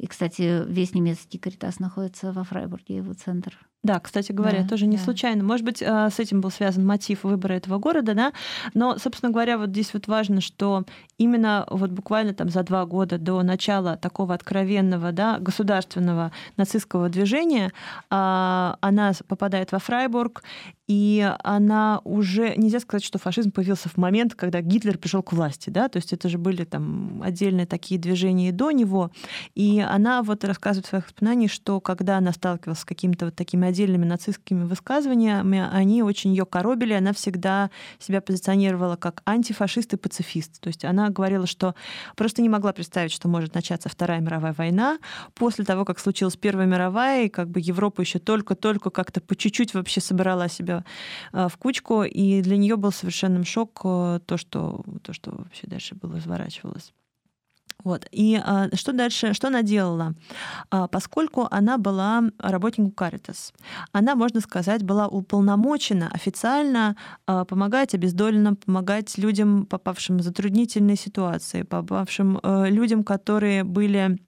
И, кстати, весь немецкий Каритас находится во Фрайбурге, его центр. Да, кстати говоря, да, тоже не да. случайно. Может быть, а, с этим был связан мотив выбора этого города, да. Но, собственно говоря, вот здесь вот важно, что именно вот буквально там за два года до начала такого откровенного, да, государственного нацистского движения а, она попадает во Фрайбург, и она уже нельзя сказать, что фашизм появился в момент, когда Гитлер пришел к власти, да, то есть это же были там отдельные такие движения до него, и она вот рассказывает в своих воспоминаниях, что когда она сталкивалась с какими-то вот такими отдельными нацистскими высказываниями, они очень ее коробили, она всегда себя позиционировала как антифашист и пацифист. То есть она говорила, что просто не могла представить, что может начаться Вторая мировая война после того, как случилась Первая мировая, и как бы Европа еще только-только как-то по чуть-чуть вообще собирала себя э, в кучку, и для нее был совершенным шок э, то, что, то, что вообще дальше было разворачивалось. Вот. И а, что дальше, что она делала? А, поскольку она была работником Caritas, она, можно сказать, была уполномочена официально а, помогать обездоленным, помогать людям, попавшим в затруднительные ситуации, попавшим а, людям, которые были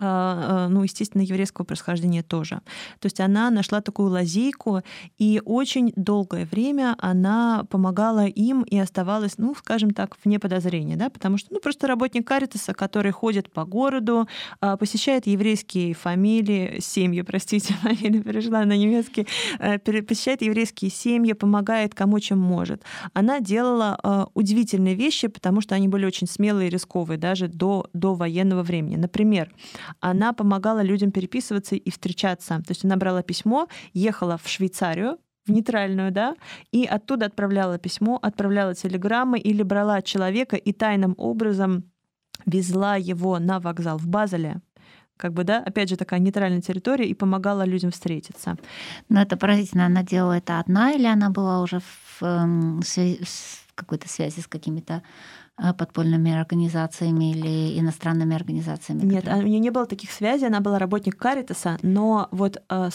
ну, естественно, еврейского происхождения тоже. То есть она нашла такую лазейку, и очень долгое время она помогала им и оставалась, ну, скажем так, вне подозрения, да, потому что, ну, просто работник Каритаса, который ходит по городу, а, посещает еврейские фамилии, семьи, простите, (laughs) фамилия перешла на немецкий, э, посещает еврейские семьи, помогает кому чем может. Она делала удивительные вещи, потому что они были очень смелые и рисковые даже до, до военного времени. Например, она помогала людям переписываться и встречаться. То есть она брала письмо, ехала в Швейцарию, в нейтральную, да, и оттуда отправляла письмо, отправляла телеграммы или брала человека и тайным образом везла его на вокзал в Базеле, как бы, да, опять же, такая нейтральная территория, и помогала людям встретиться. Но это поразительно, она делала это одна, или она была уже в, эм, в какой-то связи с какими-то подпольными организациями или иностранными организациями? Нет, которые... у нее не было таких связей, она была работник Каритаса, но вот э,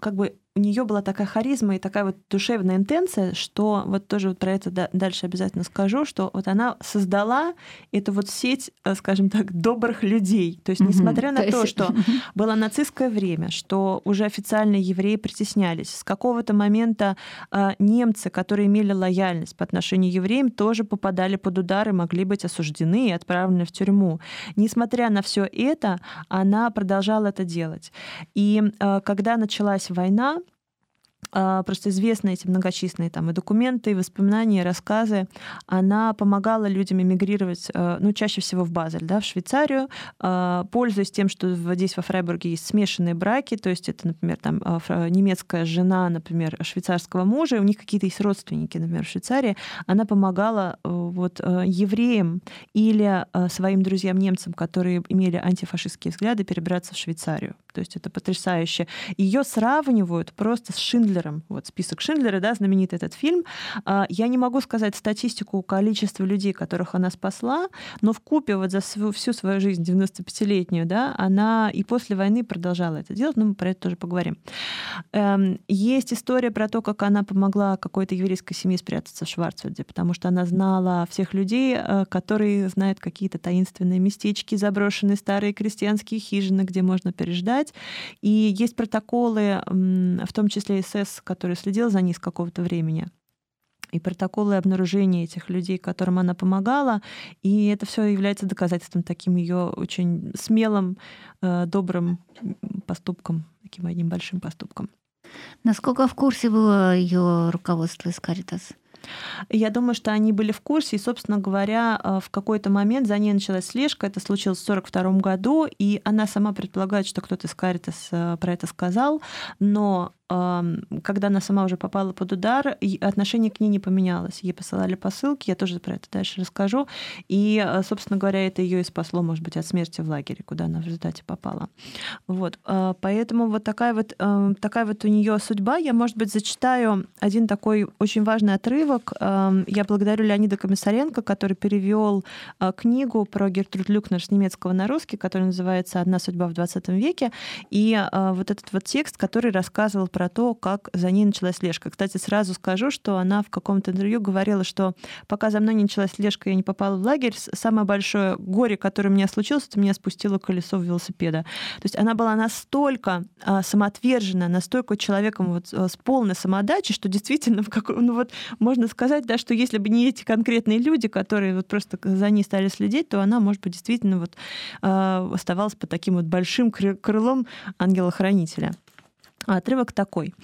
как бы у нее была такая харизма и такая вот душевная интенция, что вот тоже вот про это дальше обязательно скажу, что вот она создала эту вот сеть, э, скажем так, добрых людей. То есть, несмотря на то, что (laughs) было нацистское время, что уже официально евреи притеснялись, с какого-то момента э, немцы, которые имели лояльность по отношению к евреям, тоже попадали под удар и могли быть осуждены и отправлены в тюрьму. Несмотря на все это, она продолжала это делать. И э, когда началась война, просто известны эти многочисленные там и документы, и воспоминания, и рассказы. Она помогала людям эмигрировать, а, ну, чаще всего в Базель, да, в Швейцарию, а, пользуясь тем, что здесь во Фрайбурге есть смешанные браки, то есть это, например, там немецкая жена, например, швейцарского мужа, у них какие-то есть родственники, например, в Швейцарии, она помогала э, вот э, евреям или э, своим друзьям-немцам, которые имели антифашистские взгляды, перебраться в Швейцарию. То есть это потрясающе. Ее сравнивают просто с Шиндлером Шиндлером, вот список Шиндлера, да, знаменитый этот фильм. А, я не могу сказать статистику количества людей, которых она спасла, но в купе вот за свою, всю свою жизнь, 95-летнюю, да, она и после войны продолжала это делать, но мы про это тоже поговорим. Эм, есть история про то, как она помогла какой-то еврейской семье спрятаться в Шварцвальде, потому что она знала всех людей, э, которые знают какие-то таинственные местечки, заброшенные старые крестьянские хижины, где можно переждать. И есть протоколы, в том числе СС ФС, который следил за ней с какого-то времени и протоколы обнаружения этих людей, которым она помогала. И это все является доказательством таким ее очень смелым, э, добрым поступком, таким одним большим поступком. Насколько в курсе было ее руководство из Каритас? Я думаю, что они были в курсе, и, собственно говоря, э, в какой-то момент за ней началась слежка. Это случилось в 1942 году, и она сама предполагает, что кто-то из Каритас э, про это сказал, но когда она сама уже попала под удар, отношение к ней не поменялось. Ей посылали посылки, я тоже про это дальше расскажу. И, э, собственно говоря, это ее и спасло, может быть, от смерти в лагере, куда она в результате попала. Вот. Поэтому вот такая вот, такая вот у нее судьба. Я, может быть, зачитаю один такой очень важный отрывок, я благодарю Леонида Комиссаренко, который перевел э, книгу про Гертруд Люкнер с немецкого на русский, которая называется «Одна судьба в 20 веке». И вот этот вот текст, который рассказывал про то, как за ней началась слежка. Кстати, сразу скажу, что она в каком-то интервью говорила, что пока за мной не началась слежка, я не попала в лагерь, самое большое горе, которое у меня случилось, это меня спустило колесо велосипеда. То есть она была настолько э, самоотвержена, настолько человеком вот с полной самоотдачей, что действительно в какой, ну вот можно сказать, да, что если бы не эти конкретные люди, которые вот просто за ней стали следить, то она, может быть, действительно вот э, оставалась под таким вот большим крылом ангела-хранителя. А отрывок такой.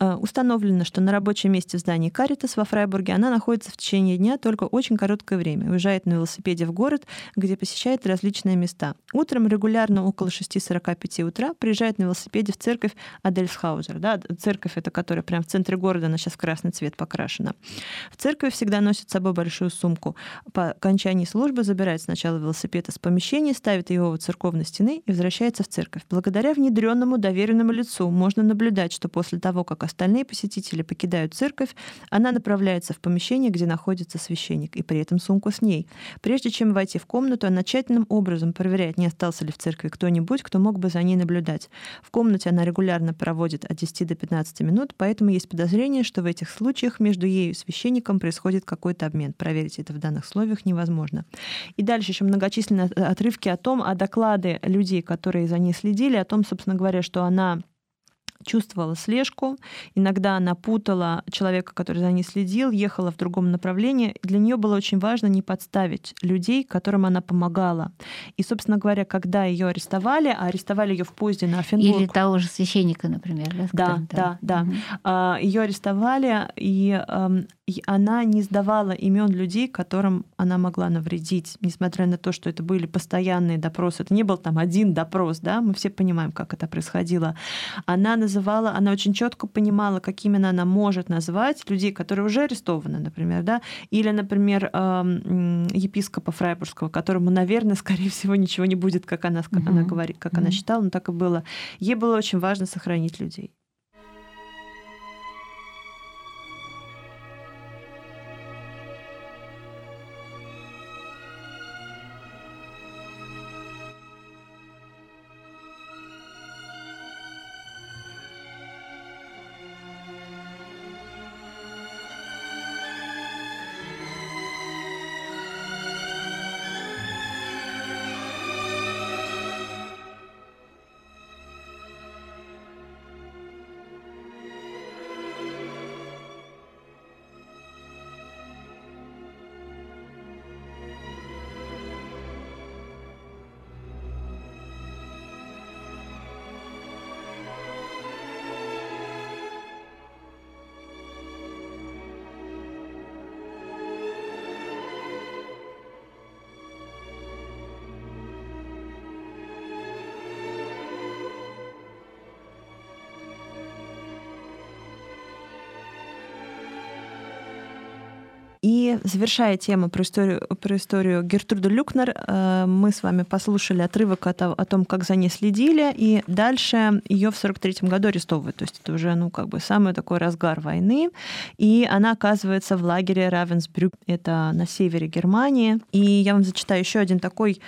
Э, установлено, что на рабочем месте в здании Каритас во Фрайбурге она находится в течение дня только очень короткое время. Уезжает на велосипеде в город, где посещает различные места. Утром регулярно около 6.45 утра приезжает на велосипеде в церковь Адельсхаузер. Да, церковь это которая прямо в центре города, она сейчас в красный цвет покрашена. В церкви всегда носит с собой большую сумку. По окончании службы забирает сначала велосипед из помещения, ставит его у церковной стены и возвращается в церковь. Благодаря внедренному доверенному лицу можно наблюдать, что после того, как остальные посетители покидают церковь, она направляется в помещение, где находится священник, и при этом сумку с ней. Прежде чем войти в комнату, она тщательным образом проверяет, не остался ли в церкви кто-нибудь, кто мог бы за ней наблюдать. В комнате она регулярно проводит от 10 до 15 минут, поэтому есть подозрение, что в этих случаях между ею и священником происходит какой-то обмен. Проверить это в данных условиях невозможно. И дальше еще многочисленные отрывки о том, о доклады людей, которые за ней следили, о том, собственно говоря, что она чувствовала слежку. Иногда она путала человека, который за ней следил, ехала в другом направлении. Для нее было очень важно не подставить людей, которым она помогала. И, собственно говоря, когда ее арестовали, а арестовали ее в поезде на Афенбург. Или того же священника, например. Да, да, да. да. Угу. Ее арестовали, и, и она не сдавала имен людей, которым она могла навредить, несмотря на то, что это были постоянные допросы. Это не был там один допрос, да, мы все понимаем, как это происходило. Она называла, она очень четко понимала, как именно она может назвать людей, которые уже арестованы, например, да, или, например, епископа Фрайбургского, которому, наверное, скорее всего, ничего не будет, как она, как она говорит, как она считала, но так и было. Ей было очень важно сохранить людей. Завершая тему про историю, про историю Гертруды Люкнер, э, мы с вами послушали отрывок о, о том, как за ней следили, и дальше ее в 43 году арестовывают. То есть это уже, ну, как бы самый такой разгар войны. И она оказывается в лагере Равенсбрюк, это на севере Германии. И я вам зачитаю еще один такой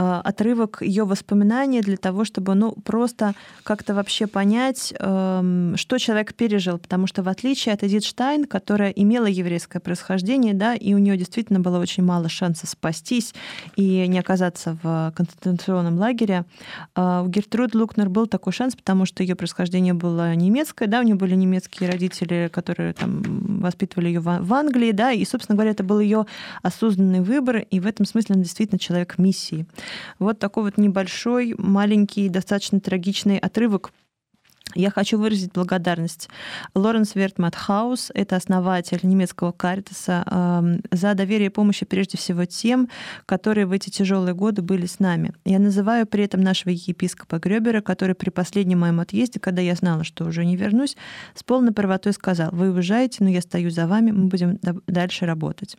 Э, отрывок ее воспоминаний для того, чтобы ну, просто как-то вообще понять, эм, что человек пережил. Потому что в отличие от Эдит Штайн, которая имела еврейское происхождение, да, и у нее действительно было очень мало шансов спастись и не оказаться в концентрационном лагере, э, у Гертруд Лукнер был такой шанс, потому что ее происхождение было немецкое, да, у нее были немецкие родители, которые там воспитывали ее в Англии, да, и, собственно говоря, это был ее осознанный выбор, и в этом смысле она действительно человек миссии. Вот такой вот небольшой, маленький, достаточно трагичный отрывок Я хочу выразить благодарность Лоренс Вертматхаус, это основатель немецкого Каритаса, эм, за доверие и помощь прежде всего тем, которые в эти тяжелые годы были с нами. Я называю при этом нашего епископа Гребера, который при последнем моем отъезде, когда я знала, что уже не вернусь, с полной правотой сказал, вы уезжаете, но я стою за вами, мы будем дальше работать.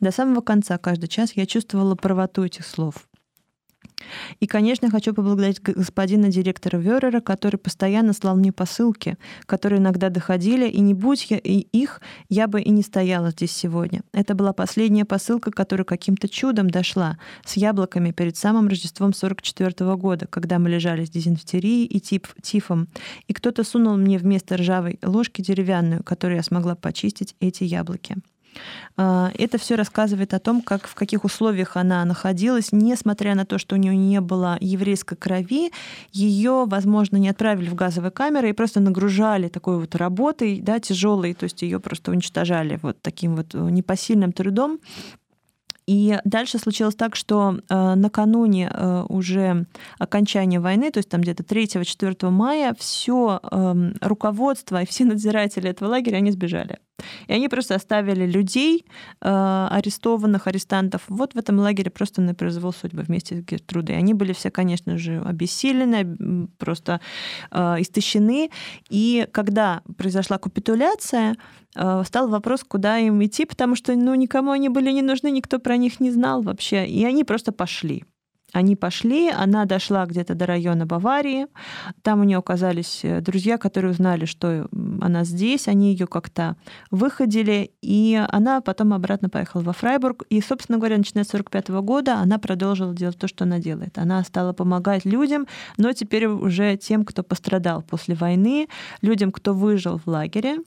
До самого конца каждый час я чувствовала правоту этих слов. И, конечно, хочу поблагодарить господина директора Верера, который постоянно слал мне посылки, которые иногда доходили, и не будь я и их, я бы и не стояла здесь сегодня. Это была последняя посылка, которая каким-то чудом дошла с яблоками перед самым Рождеством 44 -го года, когда мы лежали с дизентерией и тип, тифом, и кто-то сунул мне вместо ржавой ложки деревянную, которую я смогла почистить эти яблоки. А, это все рассказывает о том, как, в каких условиях она находилась, несмотря на то, что у нее не было еврейской крови, ее, возможно, не отправили в газовые камеры и просто нагружали такой вот работой, да, тяжелой, то есть ее просто уничтожали вот таким вот непосильным трудом. И дальше случилось так, что э, накануне э, уже окончания войны, то есть там где-то 3-4 мая, все э, руководство и все надзиратели этого лагеря, они сбежали. И они просто оставили людей, э, арестованных, арестантов, вот в этом лагере просто на произвол судьбы вместе с Гертрудой. Они были все, конечно же, обессилены, просто э, истощены. И когда произошла капитуляция, э, стал вопрос, куда им идти, потому что ну, никому они были не нужны, никто про них не знал вообще. И они просто пошли. Они пошли, она дошла где-то до района Баварии. Там у нее оказались э, друзья, которые узнали, что она здесь. Они ее как-то выходили, и она потом обратно поехала во Фрайбург. И, собственно говоря, начиная с 1945 года она продолжила делать то, что она делает. Она стала помогать людям, но теперь уже тем, кто пострадал после войны, людям, кто выжил в лагере.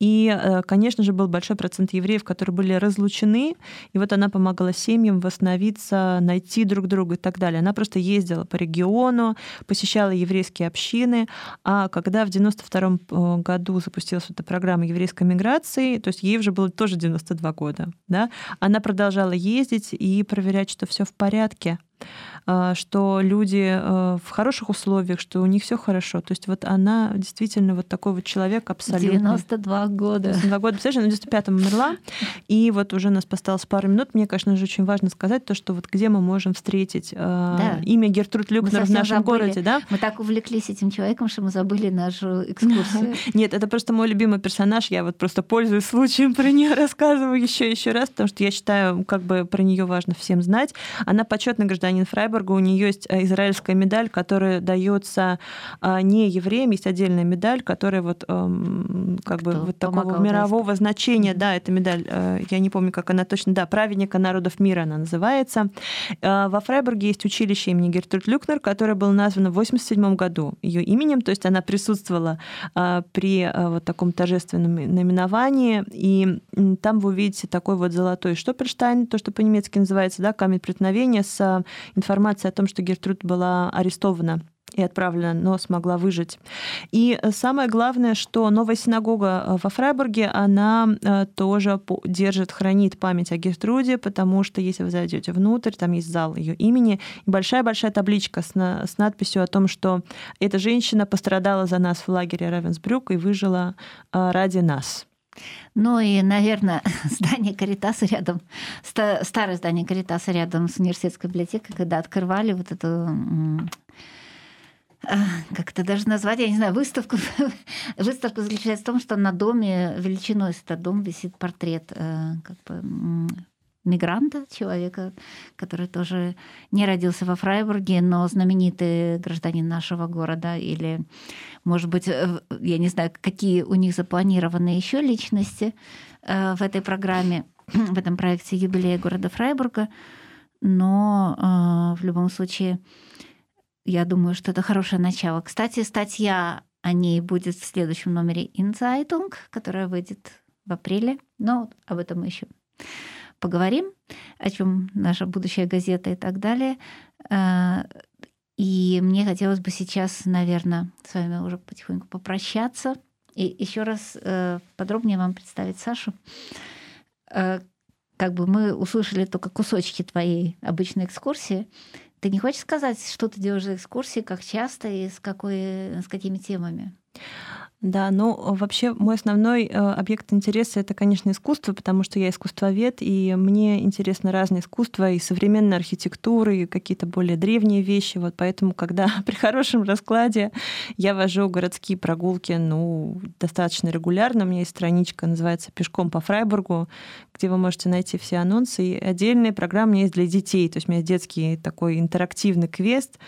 И, э, конечно же, был большой процент евреев, которые были разлучены, и вот она помогала семьям восстановиться, найти друг друга и так далее. Она просто ездила по региону, посещала еврейские общины, а когда в 92 э, году запустилась эта программа еврейской миграции, то есть ей уже было тоже 92 года, да, она продолжала ездить и проверять, что все в порядке, что люди э, в хороших условиях, что у них все хорошо. То есть вот она действительно вот такой вот человек абсолютно. 92 года. 92 года, представляешь, она в 95-м умерла. И вот уже у нас осталось пару минут. Мне, конечно же, очень важно сказать то, что вот где мы можем встретить э, да. имя Гертруд Люкнер в нашем забыли. городе. Да? Мы так увлеклись этим человеком, что мы забыли нашу экскурсию. (laughs) Нет, это просто мой любимый персонаж. Я вот просто пользуюсь случаем про нее рассказываю еще еще раз, потому что я считаю, как бы про нее важно всем знать. Она почетный гражданин Фрайбурга, Гинзбурга у нее есть э, израильская медаль, которая дается а, не евреям, есть отдельная медаль, которая вот эм, как Кто бы вот такого мирового значения, да, эта медаль, э, я не помню, как она точно, да, праведника народов мира она называется. Э, во Фрайбурге есть училище имени Гертруд Люкнер, которое было названо в 87 году ее именем, то есть она присутствовала при вот таком торжественном наименовании, и там вы увидите такой вот золотой Штопперштайн, то, что по-немецки называется, да, камень преткновения с информацией информация о том, что Гертруд была арестована и отправлена, но смогла выжить. И самое главное, что новая синагога э, во Фрайбурге, она э, тоже держит, хранит память о Гертруде, потому что если вы зайдете внутрь, там есть зал ее имени, и большая-большая табличка с, на, с надписью о том, что эта женщина пострадала за нас в лагере Равенсбрюк и выжила э, ради нас. Ну и, наверное, (laughs) здание Каритаса рядом, старое здание Каритаса рядом с университетской библиотекой, когда открывали вот эту а, как это даже назвать, я не знаю, выставку. (laughs) Выставка заключается в том, что на доме величиной этот дом висит портрет э, как бы, мигранта, человека, который тоже не родился во Фрайбурге, но знаменитый гражданин нашего города, или, может быть, э, я не знаю, какие у них запланированы еще личности э, в этой программе, (clears throat) в этом проекте юбилея города Фрайбурга, но э, в любом случае я думаю, что это хорошее начало. Кстати, статья о ней будет в следующем номере Inzeitung, которая выйдет в апреле, но об этом мы еще поговорим, о чем наша будущая газета и так далее. Э, и мне хотелось бы сейчас, наверное, с вами уже потихоньку попрощаться и еще раз э, подробнее вам представить Сашу. Э, как бы мы услышали только кусочки твоей обычной экскурсии, Ты не хочешь сказать, что ты делаешь за экскурсии, как часто и с, какой, с какими темами? Да, ну вообще мой основной э, объект интереса это, конечно, искусство, потому что я искусствовед, и мне интересно разные искусства, и современная архитектура, и какие-то более древние вещи. Вот поэтому, когда (laughs) при хорошем раскладе я вожу городские прогулки, ну, достаточно регулярно. У меня есть страничка, называется «Пешком по Фрайбургу», где вы можете найти все анонсы. И отдельная программа у меня есть для детей. То есть у меня детский такой интерактивный квест,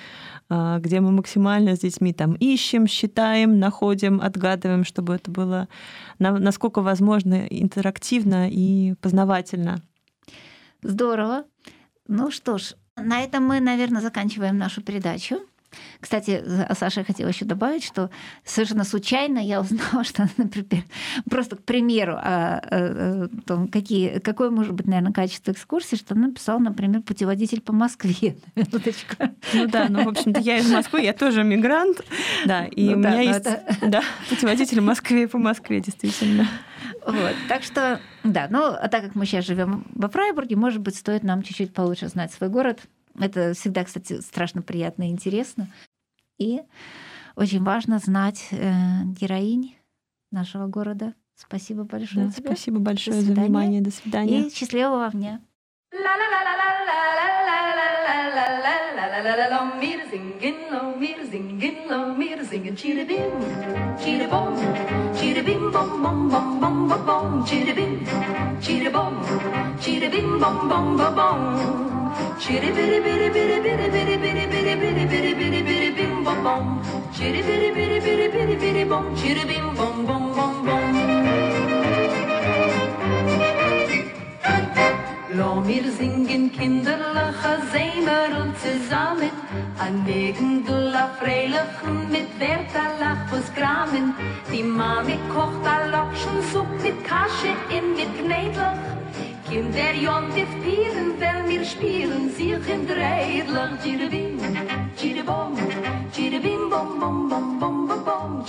где мы максимально с детьми там ищем, считаем, находим, отгадываем, чтобы это было насколько возможно интерактивно и познавательно. Здорово. Ну что ж, на этом мы, наверное, заканчиваем нашу передачу. Кстати, Саша хотела еще добавить, что совершенно случайно я узнала, (laughs) что, например, просто к примеру, о, о, о том, какие, какое может быть, наверное, качество экскурсии, что она написала, например, путеводитель по Москве. (laughs) Минуточку. Ну да, ну, в общем-то, я из Москвы, я тоже мигрант, да, и ну, у да, меня есть это... да, путеводитель в Москве по Москве, действительно. Вот, так что, да, ну, а так как мы сейчас живем во Фрайбурге, может быть, стоит нам чуть-чуть получше знать свой город, это всегда, кстати, страшно приятно и интересно. И очень важно знать э, героинь нашего города. Спасибо большое да, тебе. Спасибо большое за внимание. До свидания. И счастливого дня. Mir singen, mir singen, mir singen, chiri bim, chiri bom, bom bom bom bom bom bom, chiri bim, chiri bom, chiri bim bom bom bom bom. Chitty bitty bitty bitty bitty bitty bitty bitty bitty bitty bitty bitty bim bom bom. Chitty bitty bitty bitty bitty bitty bom. Chitty bim bom bom bom bom. Lo mir singen kinderlache Sämerl zusammen An Wegen la Freilichen mit Bertha Lachbus Gramen Die Mami kocht a Lokschensupp mit Kasche in mit In der Jontif Pieren, wel meer spielen, sich in de Jiribim, Jiribom, Jiribim, bom, bom, bom, bom, bom, bom,